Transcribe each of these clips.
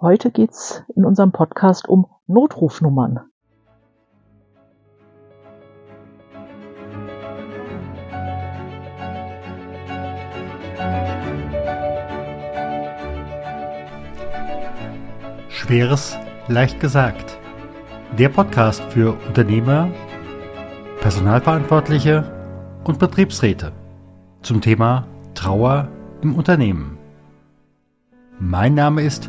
Heute geht's in unserem Podcast um Notrufnummern. Schweres leicht gesagt. Der Podcast für Unternehmer, Personalverantwortliche und Betriebsräte zum Thema Trauer im Unternehmen. Mein Name ist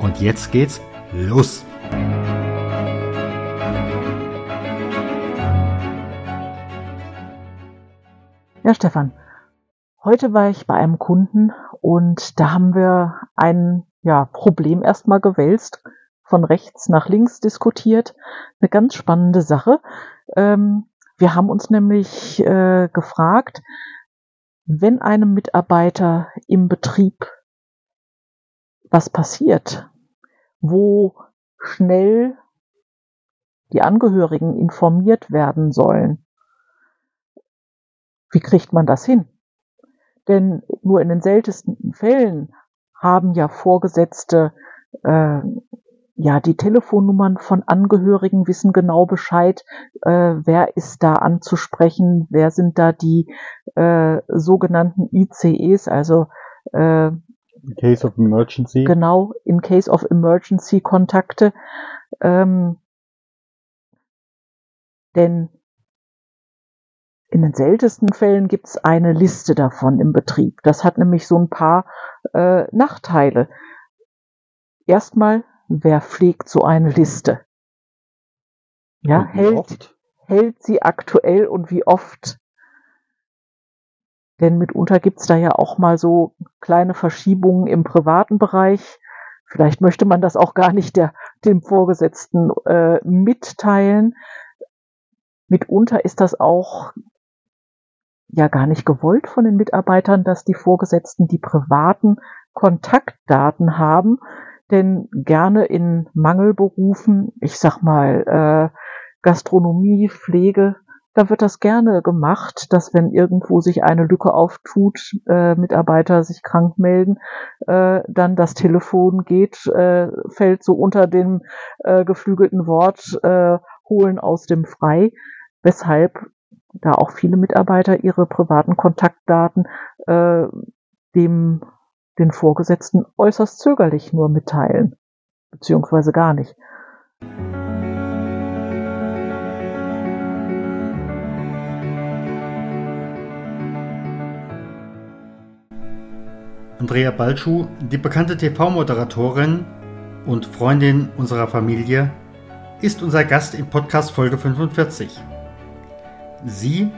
Und jetzt geht's los! Ja, Stefan, heute war ich bei einem Kunden und da haben wir ein ja, Problem erstmal gewälzt, von rechts nach links diskutiert. Eine ganz spannende Sache. Ähm, wir haben uns nämlich äh, gefragt, wenn einem Mitarbeiter im Betrieb was passiert, wo schnell die Angehörigen informiert werden sollen. Wie kriegt man das hin? Denn nur in den seltensten Fällen haben ja Vorgesetzte äh, ja die Telefonnummern von Angehörigen, wissen genau Bescheid, äh, wer ist da anzusprechen, wer sind da die äh, sogenannten ICEs, also äh, in case of emergency. Genau, in case of emergency Kontakte. Ähm, denn in den seltensten Fällen gibt es eine Liste davon im Betrieb. Das hat nämlich so ein paar äh, Nachteile. Erstmal, wer pflegt so eine Liste? Ja, hält, hält sie aktuell und wie oft? Denn mitunter gibt's da ja auch mal so kleine Verschiebungen im privaten Bereich. Vielleicht möchte man das auch gar nicht der, dem Vorgesetzten äh, mitteilen. Mitunter ist das auch ja gar nicht gewollt von den Mitarbeitern, dass die Vorgesetzten die privaten Kontaktdaten haben. Denn gerne in Mangelberufen, ich sag mal äh, Gastronomie, Pflege, da wird das gerne gemacht, dass wenn irgendwo sich eine Lücke auftut, äh, Mitarbeiter sich krank melden, äh, dann das Telefon geht, äh, fällt so unter dem äh, geflügelten Wort äh, holen aus dem Frei, weshalb da auch viele Mitarbeiter ihre privaten Kontaktdaten äh, dem den Vorgesetzten äußerst zögerlich nur mitteilen, beziehungsweise gar nicht. Andrea Balschuh, die bekannte TV-Moderatorin und Freundin unserer Familie, ist unser Gast in Podcast Folge 45. Sie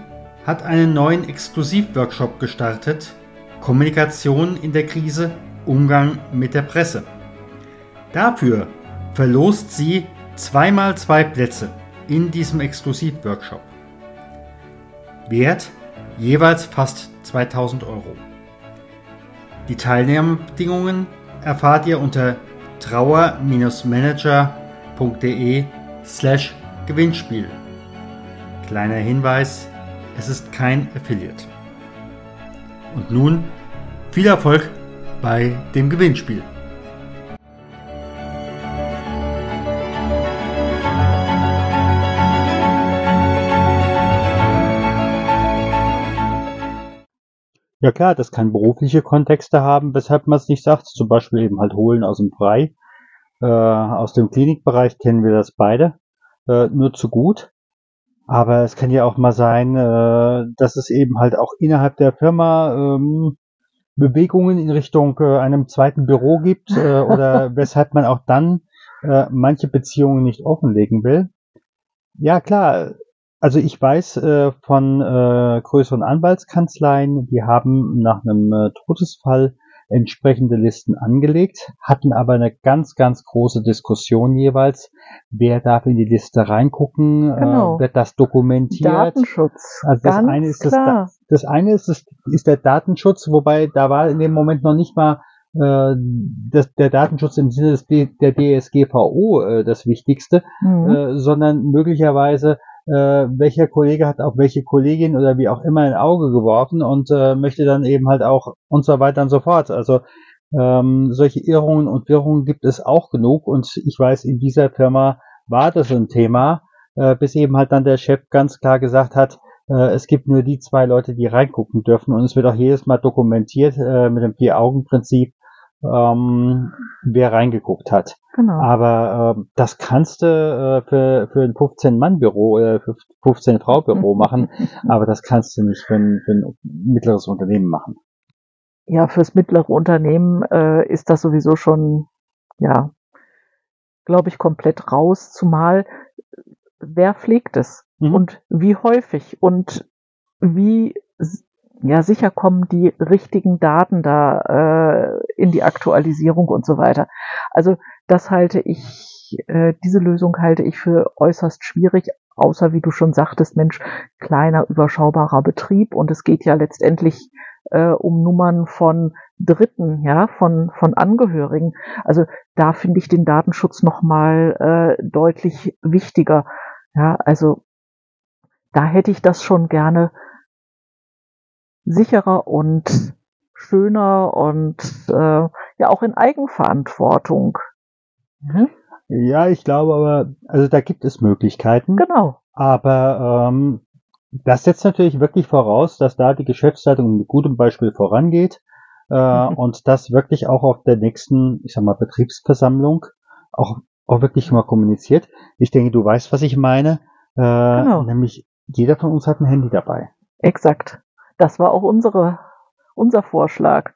hat einen neuen Exklusivworkshop gestartet, Kommunikation in der Krise, Umgang mit der Presse. Dafür verlost sie zweimal zwei Plätze in diesem Exklusivworkshop. Wert jeweils fast 2000 Euro. Die Teilnahmebedingungen erfahrt ihr unter trauer-manager.de slash Gewinnspiel. Kleiner Hinweis, es ist kein Affiliate. Und nun viel Erfolg bei dem Gewinnspiel. Ja klar, das kann berufliche Kontexte haben, weshalb man es nicht sagt. Zum Beispiel eben halt holen aus dem Frei. Äh, aus dem Klinikbereich kennen wir das beide. Äh, nur zu gut. Aber es kann ja auch mal sein, äh, dass es eben halt auch innerhalb der Firma ähm, Bewegungen in Richtung äh, einem zweiten Büro gibt äh, oder weshalb man auch dann äh, manche Beziehungen nicht offenlegen will. Ja klar, also ich weiß äh, von äh, größeren Anwaltskanzleien, die haben nach einem äh, Todesfall entsprechende Listen angelegt, hatten aber eine ganz, ganz große Diskussion jeweils, wer darf in die Liste reingucken, äh, Genau. äh, wird das dokumentiert. Datenschutz. Also das eine ist das, klar. das eine ist, das, ist der Datenschutz, wobei da war in dem Moment noch nicht mal äh, das, der Datenschutz im Sinne des, der DSGVO äh, das Wichtigste, Mhm. äh, sondern möglicherweise äh, welcher Kollege hat auch welche Kollegin oder wie auch immer ein Auge geworfen und äh, möchte dann eben halt auch und so weiter und so fort. Also ähm, solche Irrungen und Wirrungen gibt es auch genug und ich weiß, in dieser Firma war das ein Thema, äh, bis eben halt dann der Chef ganz klar gesagt hat, äh, es gibt nur die zwei Leute, die reingucken dürfen und es wird auch jedes Mal dokumentiert äh, mit dem Vier-Augen-Prinzip, ähm, wer reingeguckt hat. Genau. Aber ähm, das kannst du äh, für, für ein 15-Mann-Büro oder für 15-Frau-Büro machen, aber das kannst du nicht für ein, für ein mittleres Unternehmen machen. Ja, fürs mittlere Unternehmen äh, ist das sowieso schon, ja, glaube ich, komplett raus, zumal äh, wer pflegt es Mhm. und wie häufig und wie ja sicher kommen die richtigen Daten da äh, in die Aktualisierung und so weiter. Also das halte ich, äh, diese Lösung halte ich für äußerst schwierig, außer wie du schon sagtest, Mensch, kleiner überschaubarer Betrieb und es geht ja letztendlich äh, um Nummern von Dritten, ja, von von Angehörigen. Also da finde ich den Datenschutz noch mal äh, deutlich wichtiger. Ja, also da hätte ich das schon gerne sicherer und schöner und äh, ja auch in Eigenverantwortung. Mhm. Ja, ich glaube aber, also da gibt es Möglichkeiten, Genau. aber ähm, das setzt natürlich wirklich voraus, dass da die Geschäftsleitung mit gutem Beispiel vorangeht äh, Mhm. und das wirklich auch auf der nächsten, ich sag mal, Betriebsversammlung auch, auch wirklich mal kommuniziert. Ich denke, du weißt, was ich meine. Äh, Genau. Nämlich jeder von uns hat ein Handy dabei. Exakt. Das war auch unsere, unser Vorschlag.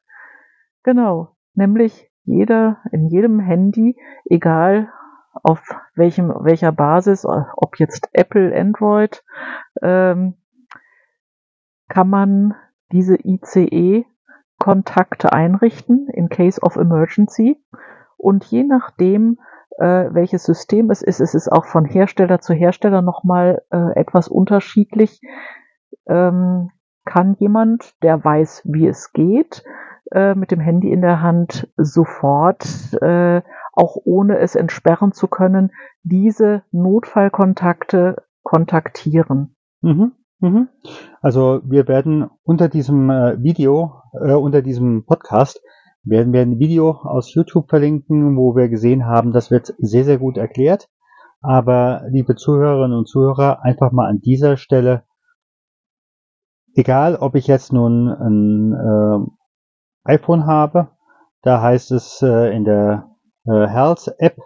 Genau. Nämlich jeder, in jedem Handy, egal auf welchem, welcher Basis, ob jetzt Apple, Android, ähm, kann man diese ICE-Kontakte einrichten in case of emergency. Und je nachdem, äh, welches System es ist, es ist auch von Hersteller zu Hersteller nochmal äh, etwas unterschiedlich, ähm, kann jemand, der weiß, wie es geht, äh, mit dem Handy in der Hand sofort, äh, auch ohne es entsperren zu können, diese Notfallkontakte kontaktieren. Mhm. Mhm. Also wir werden unter diesem äh, Video, äh, unter diesem Podcast, werden wir ein Video aus YouTube verlinken, wo wir gesehen haben, das wird sehr, sehr gut erklärt. Aber liebe Zuhörerinnen und Zuhörer, einfach mal an dieser Stelle, egal ob ich jetzt nun ein äh, iPhone habe, da heißt es äh, in der äh, Health App,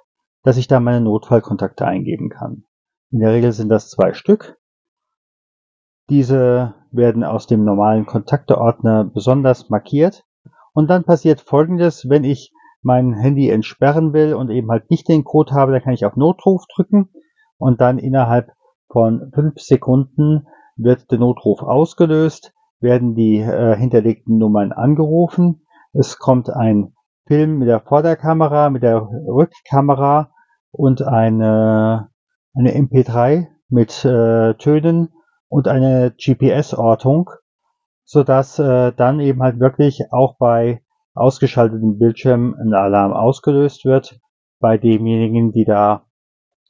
dass ich da meine Notfallkontakte eingeben kann. In der Regel sind das zwei Stück. Diese werden aus dem normalen Kontakteordner besonders markiert. Und dann passiert Folgendes, wenn ich mein Handy entsperren will und eben halt nicht den Code habe, dann kann ich auf Notruf drücken und dann innerhalb von fünf Sekunden wird der Notruf ausgelöst, werden die äh, hinterlegten Nummern angerufen. Es kommt ein Film mit der Vorderkamera, mit der Rückkamera und eine, eine MP3 mit äh, Tönen und eine GPS-Ortung, sodass äh, dann eben halt wirklich auch bei ausgeschaltetem Bildschirm ein Alarm ausgelöst wird bei demjenigen, die da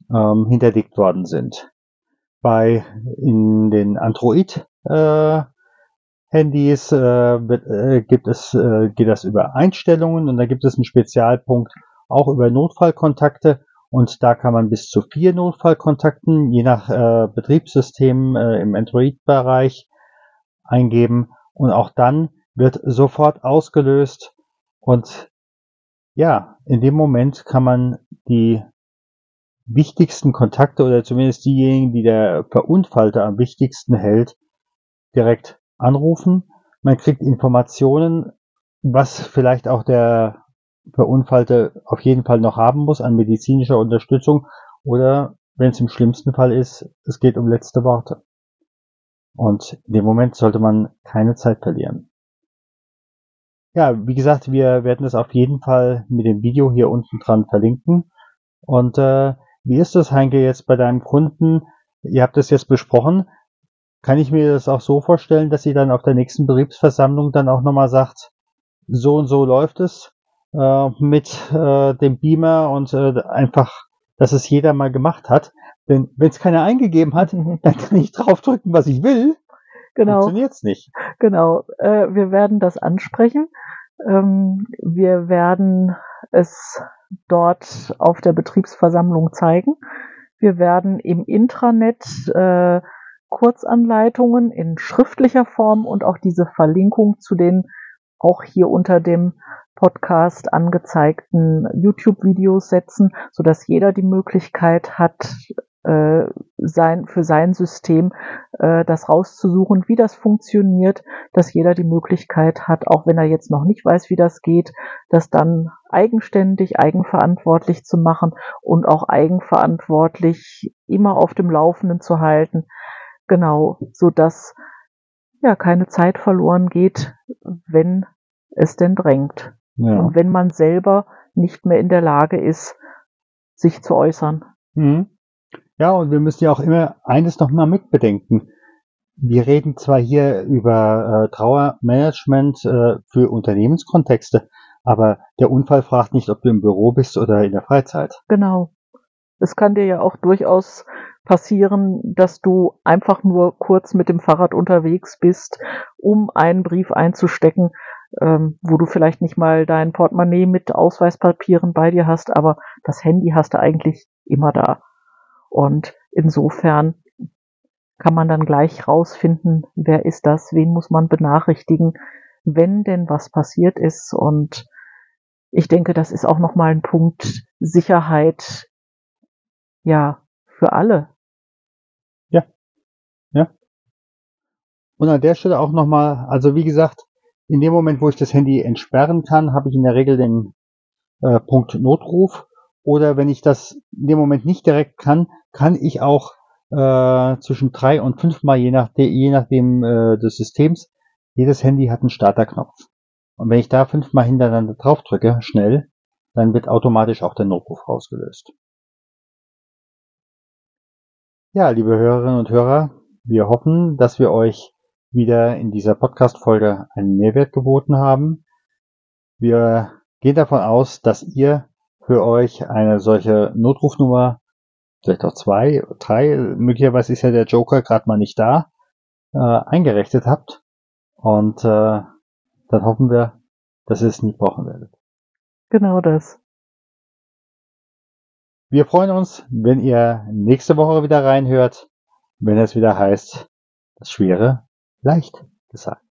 ähm, hinterlegt worden sind. Bei in den Android äh, Handys äh, äh, gibt es äh, geht das über Einstellungen und da gibt es einen Spezialpunkt auch über Notfallkontakte und da kann man bis zu vier Notfallkontakten je nach äh, Betriebssystem äh, im Android-Bereich eingeben und auch dann wird sofort ausgelöst und ja, in dem Moment kann man die wichtigsten Kontakte oder zumindest diejenigen, die der Verunfallte am wichtigsten hält, direkt anrufen. Man kriegt Informationen, was vielleicht auch der Verunfallte auf jeden Fall noch haben muss an medizinischer Unterstützung oder wenn es im schlimmsten Fall ist, es geht um letzte Worte. Und in dem Moment sollte man keine Zeit verlieren. ja, wie gesagt, wir werden das auf jeden Fall mit dem Video hier unten dran verlinken. Und äh, wie ist das, Heinke, jetzt bei deinem Kunden? Ihr habt das jetzt besprochen. Kann ich mir das auch so vorstellen, dass sie dann auf der nächsten Betriebsversammlung dann auch nochmal sagt, so und so läuft es äh, mit äh, dem Beamer und äh, einfach, dass es jeder mal gemacht hat. Denn wenn es keiner eingegeben hat, dann kann ich draufdrücken, was ich will. Genau. Funktioniert's nicht. Genau. Äh, wir werden das ansprechen. Ähm, wir werden es dort auf der Betriebsversammlung zeigen. Wir werden im Intranet äh, Kurzanleitungen in schriftlicher Form und auch diese Verlinkung zu den auch hier unter dem Podcast angezeigten YouTube-Videos setzen, so dass jeder die Möglichkeit hat, äh, sein, für sein System äh, das rauszusuchen, wie das funktioniert, dass jeder die Möglichkeit hat, auch wenn er jetzt noch nicht weiß, wie das geht, das dann eigenständig, eigenverantwortlich zu machen und auch eigenverantwortlich immer auf dem Laufenden zu halten. Genau, so dass ja keine Zeit verloren geht, wenn es denn drängt. Ja. Und wenn man selber nicht mehr in der Lage ist, sich zu äußern. Mhm. Ja, und wir müssen ja auch immer eines noch mal mitbedenken. Wir reden zwar hier über äh, Trauermanagement äh, für Unternehmenskontexte, aber der Unfall fragt nicht, ob du im Büro bist oder in der Freizeit. Genau. Es kann dir ja auch durchaus passieren, dass du einfach nur kurz mit dem Fahrrad unterwegs bist, um einen Brief einzustecken, ähm, wo du vielleicht nicht mal dein Portemonnaie mit Ausweispapieren bei dir hast, aber das Handy hast du eigentlich immer da. Und insofern kann man dann gleich rausfinden, wer ist das, wen muss man benachrichtigen, wenn denn was passiert ist. Und ich denke, das ist auch nochmal ein Punkt Sicherheit, ja, für alle. Ja, ja. Und an der Stelle auch nochmal, also wie gesagt, in dem Moment, wo ich das Handy entsperren kann, habe ich in der Regel den äh, Punkt Notruf. Oder wenn ich das in dem Moment nicht direkt kann, kann ich auch äh, zwischen drei und fünfmal, je, nach je nachdem äh, des Systems, jedes Handy hat einen Starterknopf. Und wenn ich da fünfmal hintereinander drauf drücke, schnell, dann wird automatisch auch der Notruf rausgelöst. Ja, liebe Hörerinnen und Hörer, wir hoffen, dass wir euch wieder in dieser Podcast-Folge einen Mehrwert geboten haben. Wir gehen davon aus, dass ihr für euch eine solche Notrufnummer, vielleicht auch zwei, drei, möglicherweise ist ja der Joker gerade mal nicht da, äh, eingerichtet habt. Und äh, dann hoffen wir, dass ihr es nie brauchen werdet. Genau das. Wir freuen uns, wenn ihr nächste Woche wieder reinhört, wenn es wieder heißt, das Schwere leicht gesagt.